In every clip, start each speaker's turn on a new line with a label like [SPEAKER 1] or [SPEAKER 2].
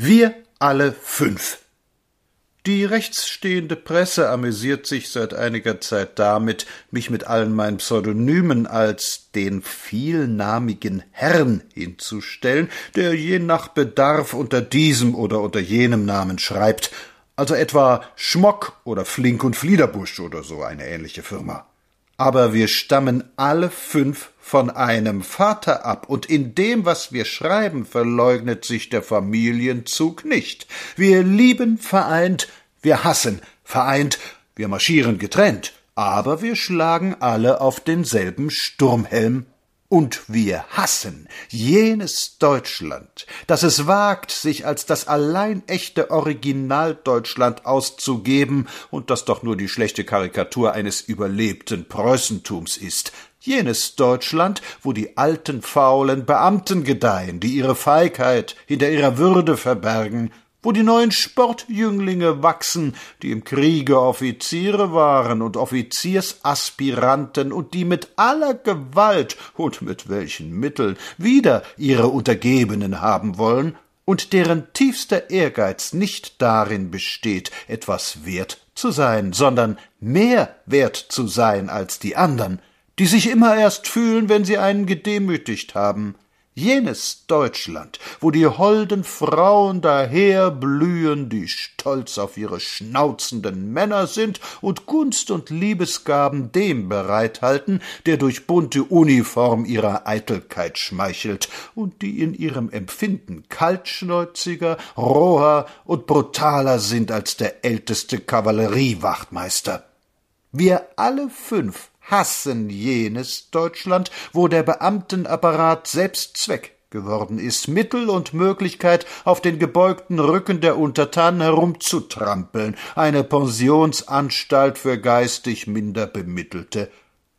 [SPEAKER 1] Wir alle fünf. Die rechtsstehende Presse amüsiert sich seit einiger Zeit damit, mich mit allen meinen Pseudonymen als den vielnamigen Herrn hinzustellen, der je nach Bedarf unter diesem oder unter jenem Namen schreibt, also etwa Schmock oder Flink und Fliederbusch oder so eine ähnliche Firma. Aber wir stammen alle fünf von einem Vater ab, und in dem, was wir schreiben, verleugnet sich der Familienzug nicht. Wir lieben vereint, wir hassen vereint, wir marschieren getrennt, aber wir schlagen alle auf denselben Sturmhelm und wir hassen jenes Deutschland, das es wagt, sich als das allein echte Originaldeutschland auszugeben und das doch nur die schlechte Karikatur eines überlebten Preußentums ist. Jenes Deutschland, wo die alten faulen Beamten gedeihen, die ihre Feigheit hinter ihrer Würde verbergen wo die neuen Sportjünglinge wachsen, die im Kriege Offiziere waren und Offiziersaspiranten und die mit aller Gewalt und mit welchen Mitteln wieder ihre Untergebenen haben wollen und deren tiefster Ehrgeiz nicht darin besteht, etwas wert zu sein, sondern mehr wert zu sein als die andern, die sich immer erst fühlen, wenn sie einen gedemütigt haben, jenes Deutschland, wo die holden Frauen daherblühen, die stolz auf ihre schnauzenden Männer sind und Gunst und Liebesgaben dem bereithalten, der durch bunte Uniform ihrer Eitelkeit schmeichelt und die in ihrem Empfinden kaltschnäuziger, roher und brutaler sind als der älteste Kavalleriewachtmeister. Wir alle fünf hassen jenes Deutschland, wo der Beamtenapparat selbst Zweck geworden ist, Mittel und Möglichkeit, auf den gebeugten Rücken der Untertanen herumzutrampeln, eine Pensionsanstalt für geistig minder Bemittelte.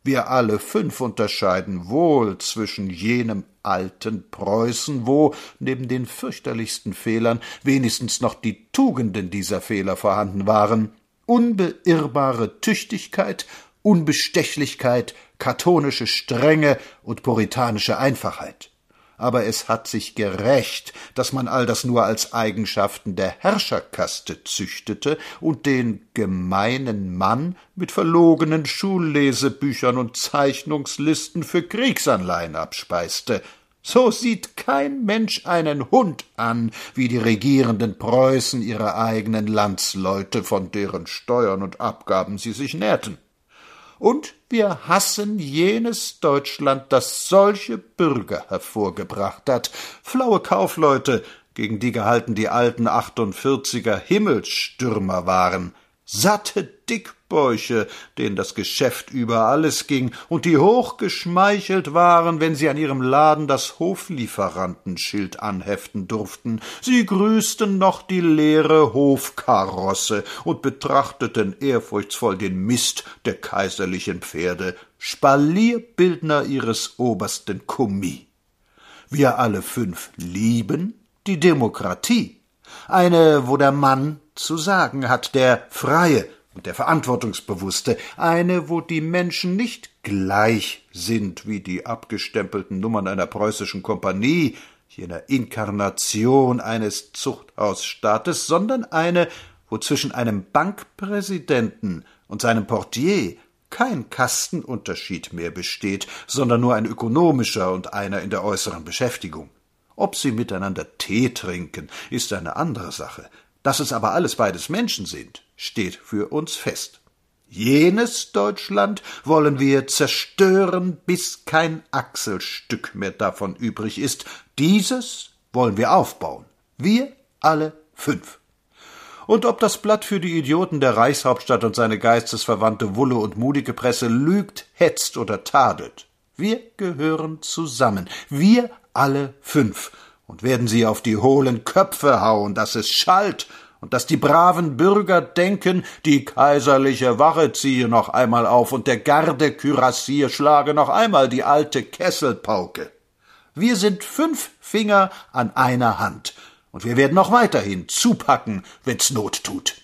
[SPEAKER 1] Wir alle fünf unterscheiden wohl zwischen jenem alten Preußen, wo, neben den fürchterlichsten Fehlern, wenigstens noch die Tugenden dieser Fehler vorhanden waren, unbeirrbare Tüchtigkeit Unbestechlichkeit, katonische Strenge und puritanische Einfachheit. Aber es hat sich gerächt, dass man all das nur als Eigenschaften der Herrscherkaste züchtete und den gemeinen Mann mit verlogenen Schullesebüchern und Zeichnungslisten für Kriegsanleihen abspeiste. So sieht kein Mensch einen Hund an, wie die regierenden Preußen ihre eigenen Landsleute, von deren Steuern und Abgaben sie sich nährten und wir hassen jenes Deutschland, das solche Bürger hervorgebracht hat, flaue Kaufleute, gegen die gehalten die alten Achtundvierziger Himmelsstürmer waren, satte Dickbäuche, denen das Geschäft über alles ging und die hochgeschmeichelt waren, wenn sie an ihrem Laden das Hoflieferantenschild anheften durften. Sie grüßten noch die leere Hofkarosse und betrachteten ehrfurchtsvoll den Mist der kaiserlichen Pferde, Spalierbildner ihres obersten Kommis. Wir alle fünf lieben die Demokratie eine, wo der Mann zu sagen hat, der Freie und der Verantwortungsbewusste, eine, wo die Menschen nicht gleich sind wie die abgestempelten Nummern einer preußischen Kompanie, jener Inkarnation eines Zuchthausstaates, sondern eine, wo zwischen einem Bankpräsidenten und seinem Portier kein Kastenunterschied mehr besteht, sondern nur ein ökonomischer und einer in der äußeren Beschäftigung. Ob sie miteinander Tee trinken, ist eine andere Sache. Dass es aber alles beides Menschen sind, steht für uns fest. Jenes Deutschland wollen wir zerstören, bis kein Achselstück mehr davon übrig ist. Dieses wollen wir aufbauen. Wir alle fünf. Und ob das Blatt für die Idioten der Reichshauptstadt und seine geistesverwandte Wulle und mutige Presse lügt, hetzt oder tadelt. Wir gehören zusammen. Wir alle fünf, und werden sie auf die hohlen Köpfe hauen, dass es schallt und dass die braven Bürger denken, die kaiserliche Wache ziehe noch einmal auf und der Gardekürassier schlage noch einmal die alte Kesselpauke. Wir sind fünf Finger an einer Hand, und wir werden noch weiterhin zupacken, wenn's Not tut.